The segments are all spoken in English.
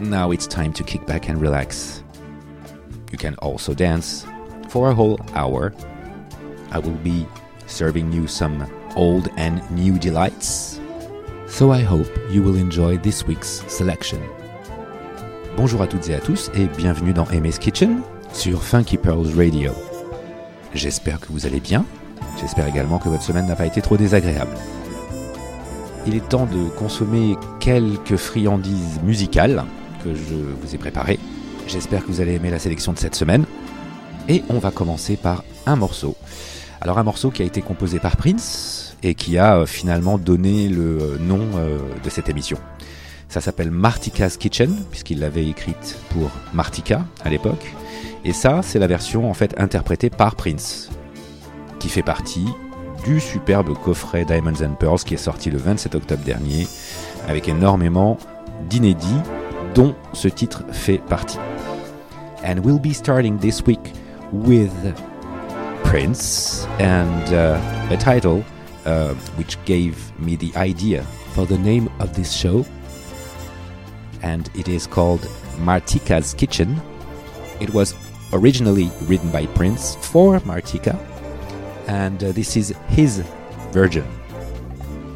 Now it's time to kick back and relax. You can also dance for a whole hour. I will be serving you some old and new delights. So I hope you will enjoy this week's selection. Bonjour à toutes et à tous et bienvenue dans Amy's Kitchen sur Funky Pearls Radio. J'espère que vous allez bien. J'espère également que votre semaine n'a pas été trop désagréable. Il est temps de consommer quelques friandises musicales que je vous ai préparées. J'espère que vous allez aimer la sélection de cette semaine. Et on va commencer par un morceau. Alors un morceau qui a été composé par Prince et qui a euh, finalement donné le euh, nom euh, de cette émission. Ça s'appelle Martika's Kitchen, puisqu'il l'avait écrite pour Martika à l'époque. Et ça, c'est la version en fait interprétée par Prince, qui fait partie du superbe coffret Diamonds and Pearls qui est sorti le 27 octobre dernier, avec énormément d'inédits dont ce titre fait partie. And we'll be starting this week with Prince and uh, a title uh, which gave me the idea for the name of this show. And it is called Martika's Kitchen. It was originally written by Prince for Martika, and uh, this is his version.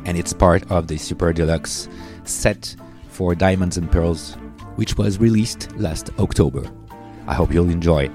And it's part of the Super Deluxe set for Diamonds and Pearls, which was released last October. I hope you'll enjoy.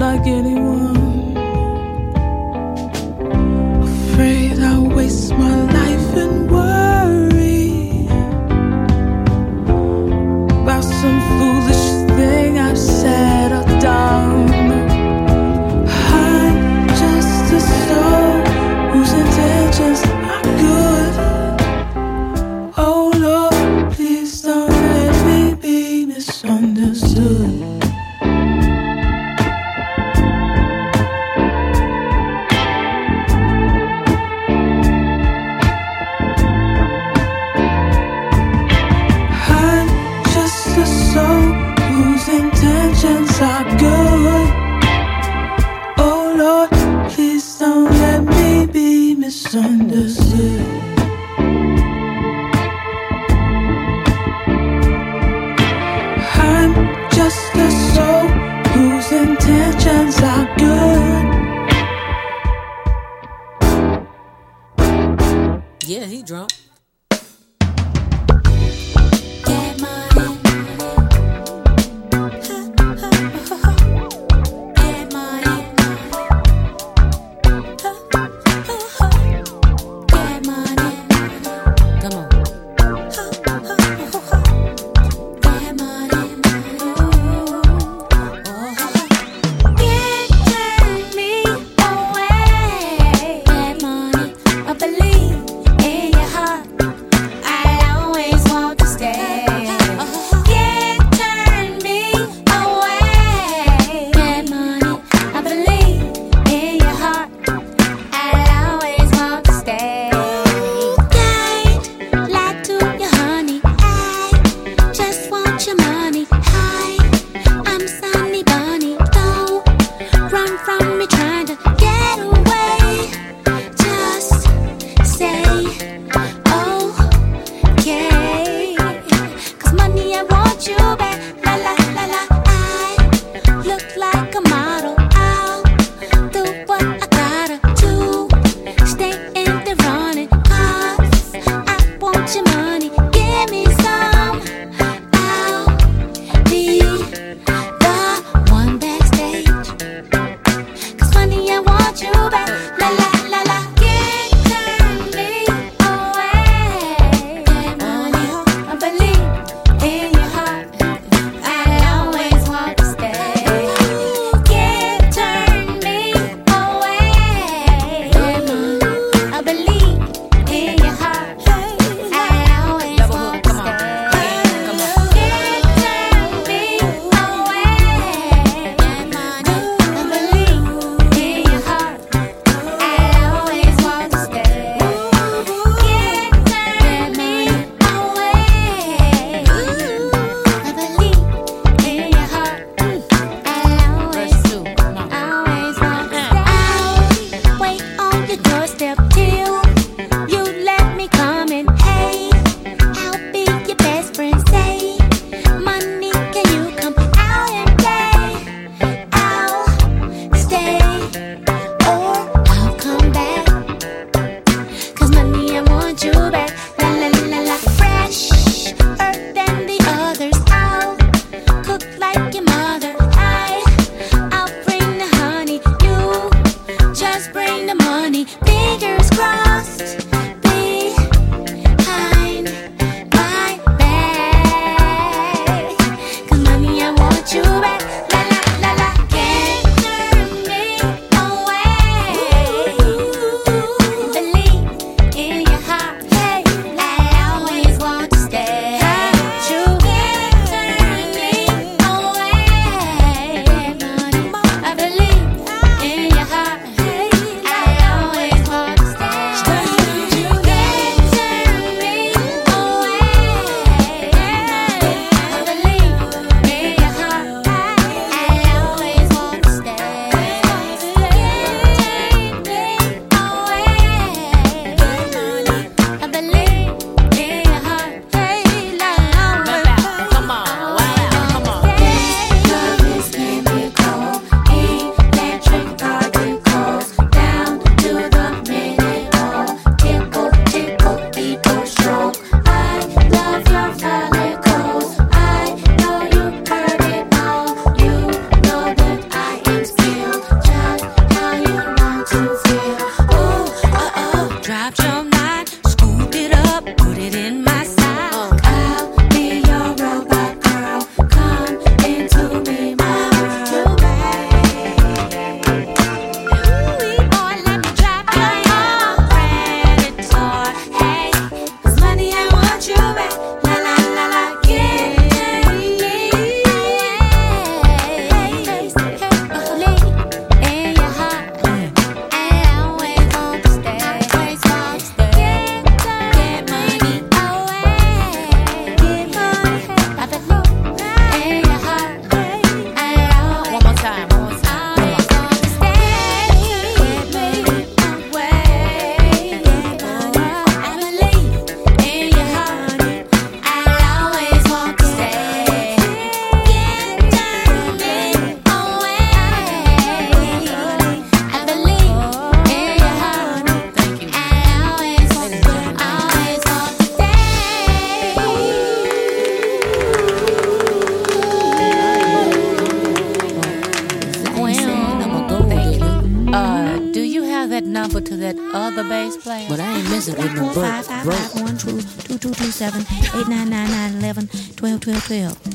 Like anyone.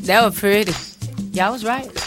That was pretty. Y'all was right.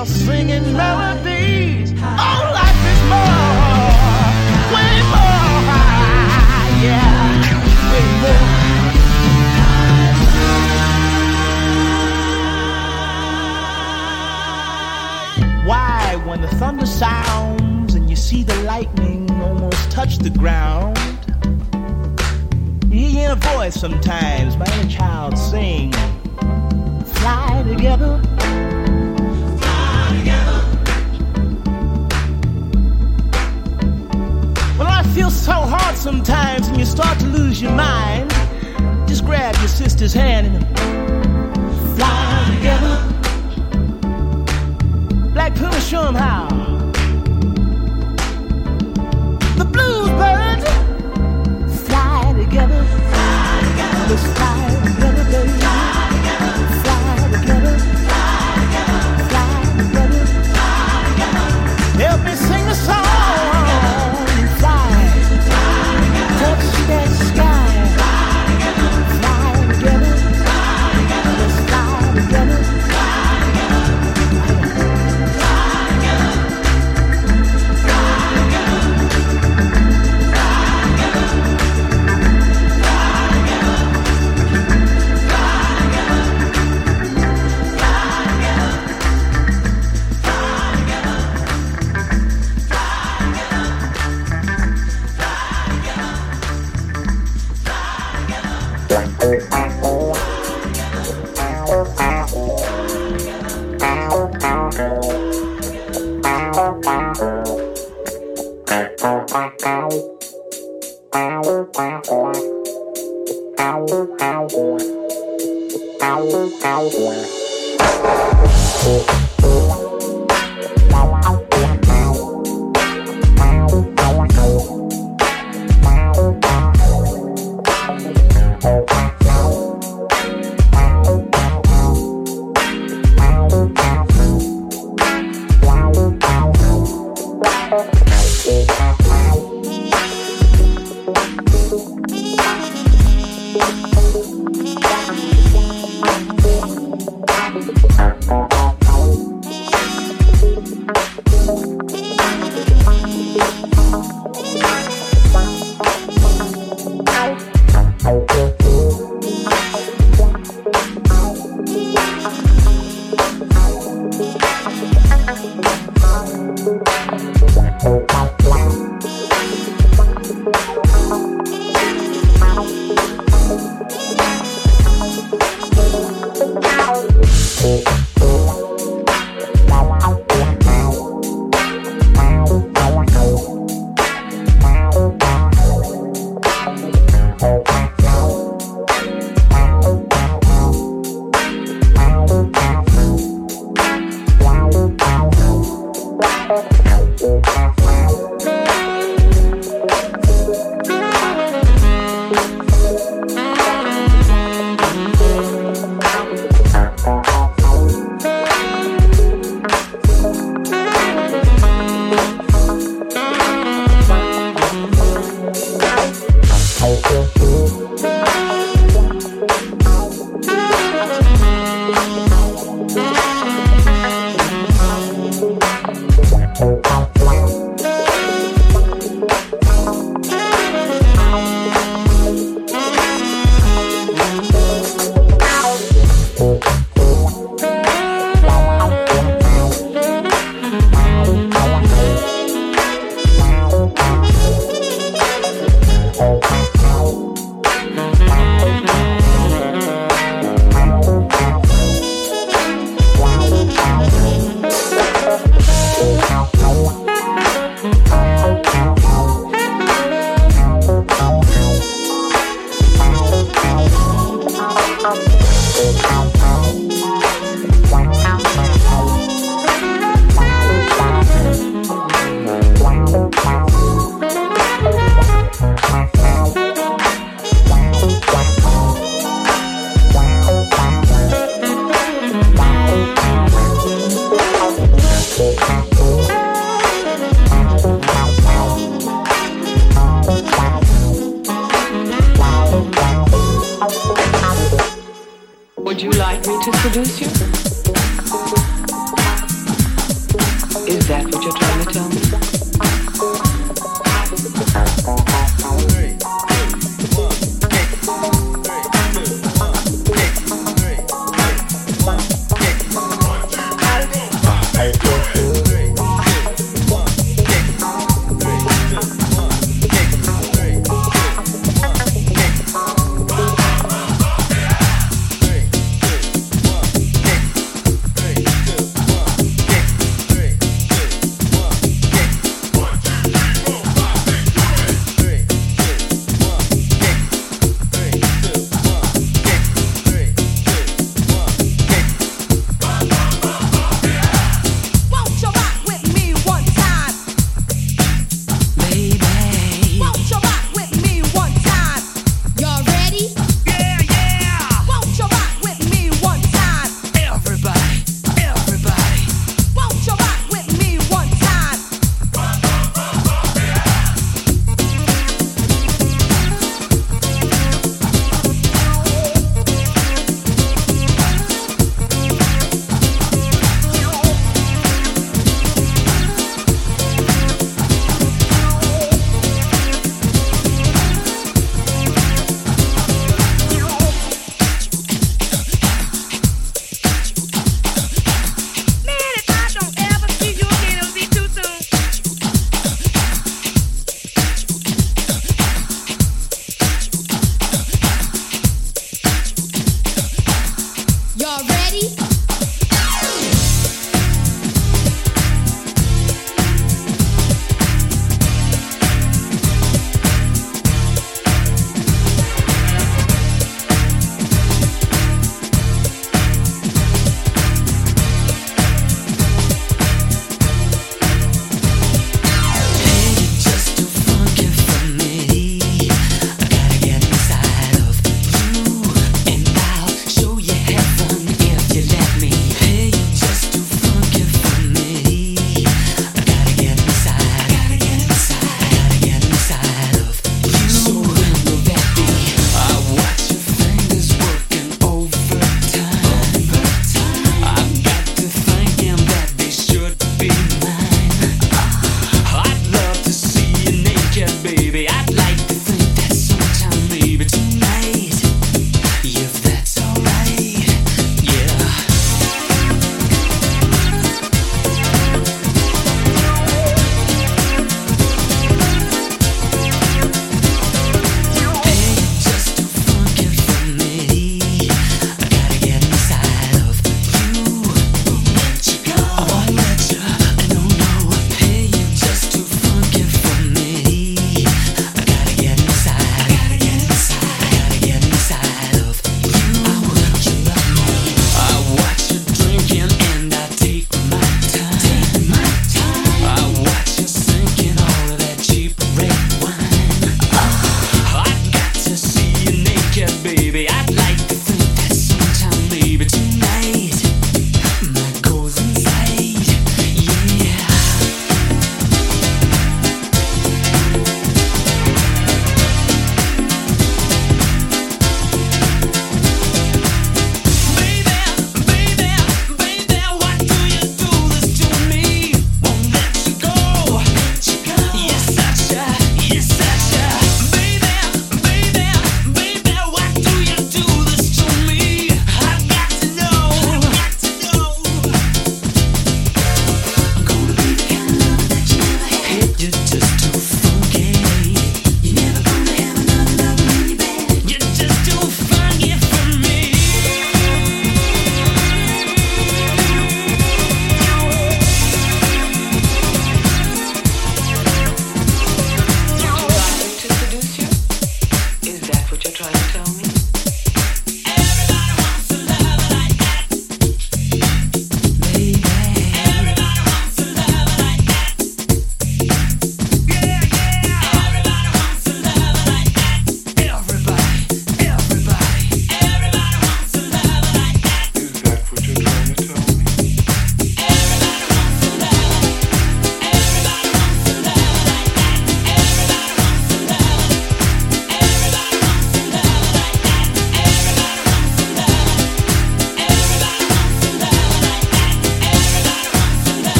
are singing melodies. Oh, life is more, way more, yeah, way more. Why, when the thunder sounds and you see the lightning almost touch the ground, you hear a voice sometimes, my inner child sing, fly together. so hard sometimes and you start to lose your mind. Just grab your sister's hand and fly together. Black Puma, show them how. Oh.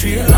Treat her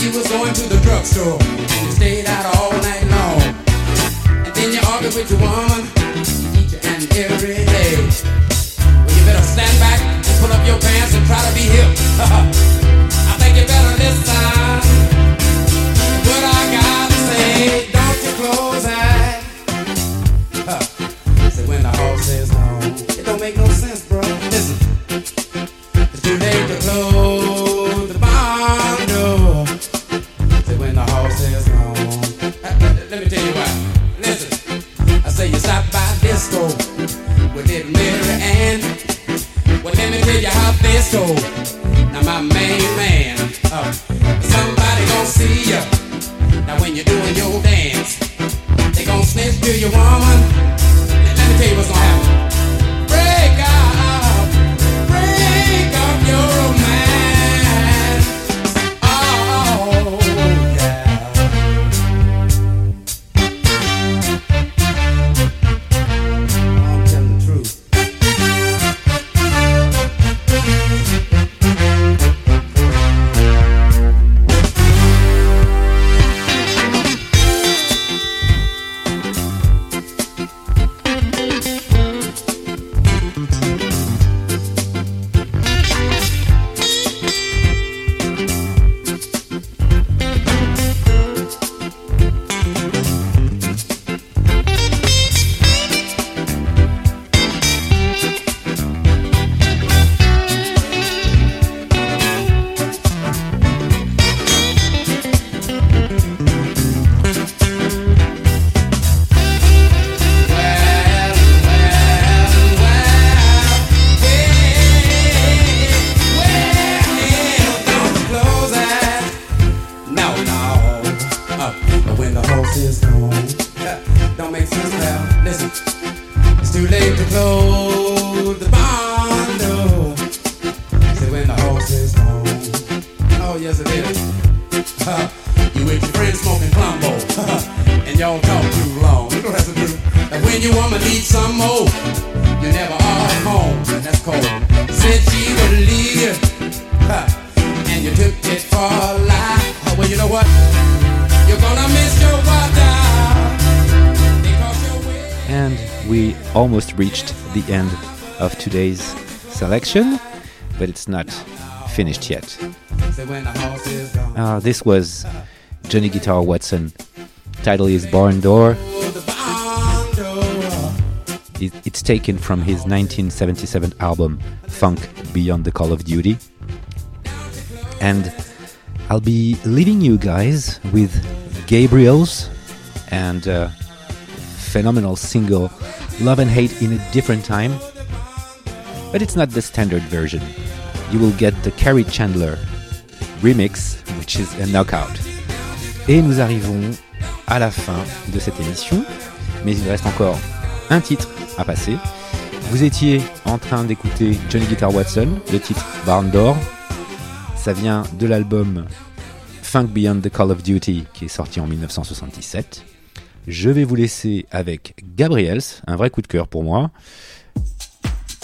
she was going to the drugstore. and You stayed out all night long. And then you argued with your woman each and every day. Well, you better stand back and pull up your pants and try to be hip. I think you better listen. Reached the end of today's selection, but it's not finished yet. Uh, this was Johnny Guitar Watson. Title is Barn Door. It's taken from his 1977 album Funk Beyond the Call of Duty. And I'll be leaving you guys with Gabriels and uh, phenomenal single Love and Hate in a Different Time. But it's not the standard version. You will get the Carrie Chandler remix, which is a knockout. Et nous arrivons à la fin de cette émission, mais il reste encore un titre à passer. Vous étiez en train d'écouter Johnny Guitar Watson, le titre Barn Door. Ça vient de l'album Funk Beyond the Call of Duty qui est sorti en 1977. Je vais vous laisser avec Gabriels, un vrai coup de cœur pour moi.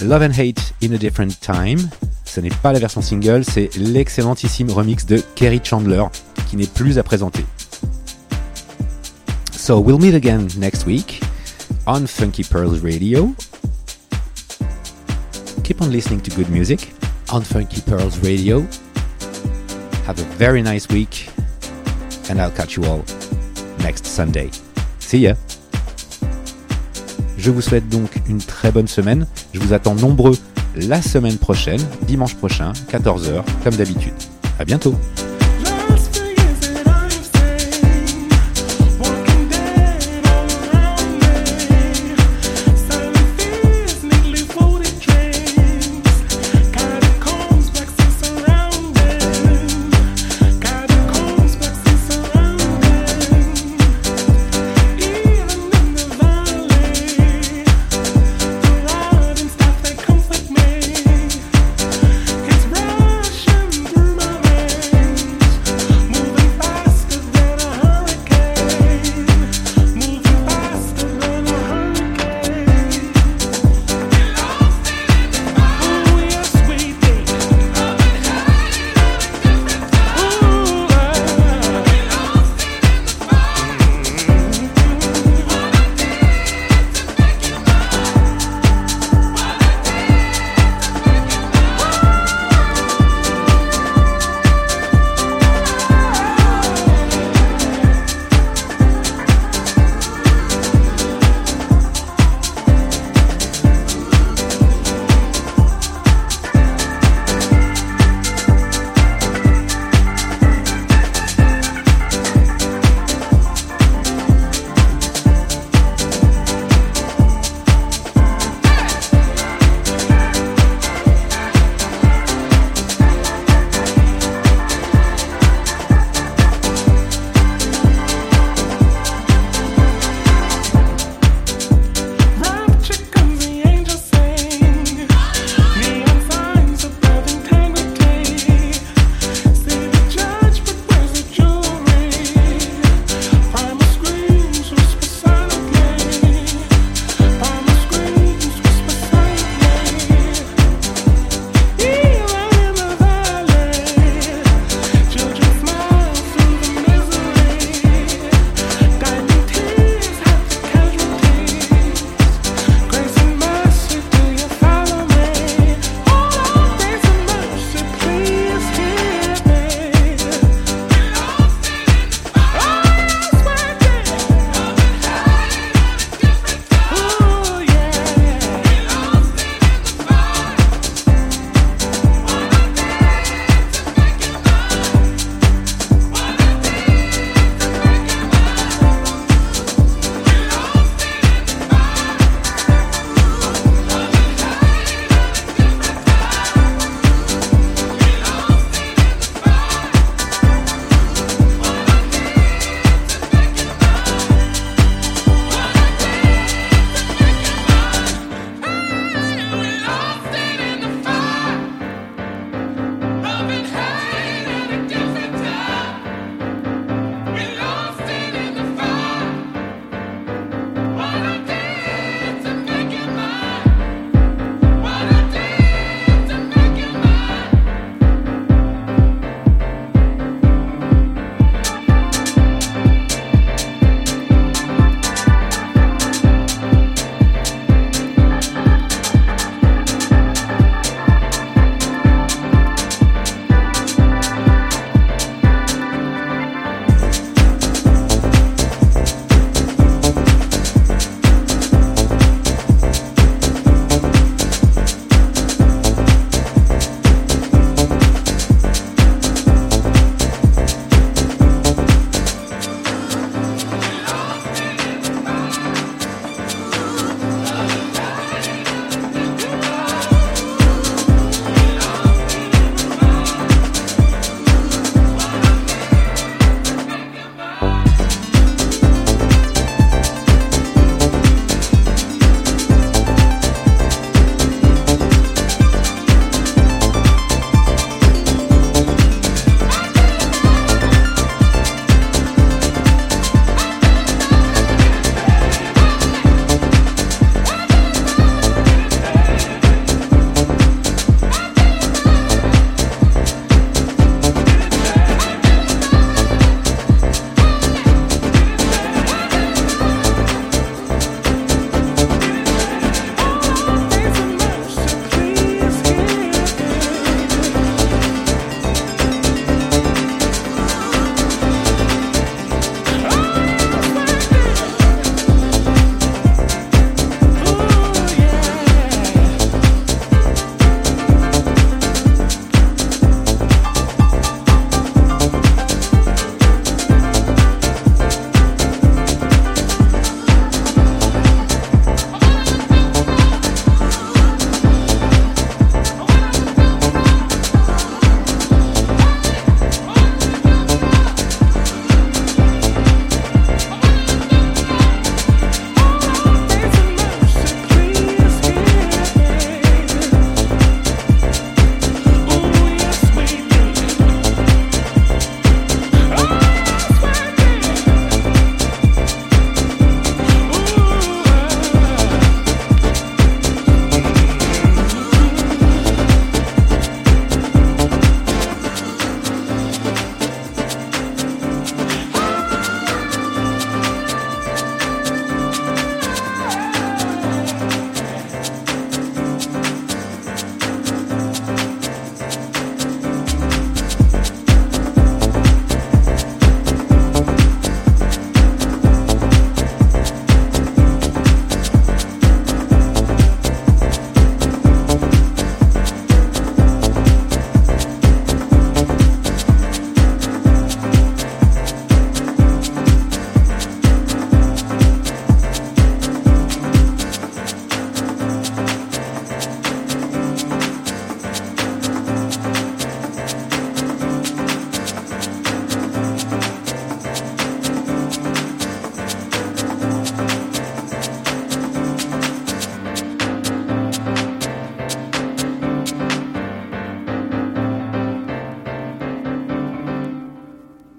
Love and Hate in a Different Time. Ce n'est pas la version single, c'est l'excellentissime remix de Kerry Chandler qui n'est plus à présenter. So we'll meet again next week on Funky Pearls Radio. Keep on listening to good music on Funky Pearls Radio. Have a very nice week, and I'll catch you all next Sunday. See ya! Je vous souhaite donc une très bonne semaine. Je vous attends nombreux la semaine prochaine, dimanche prochain, 14h, comme d'habitude. À bientôt!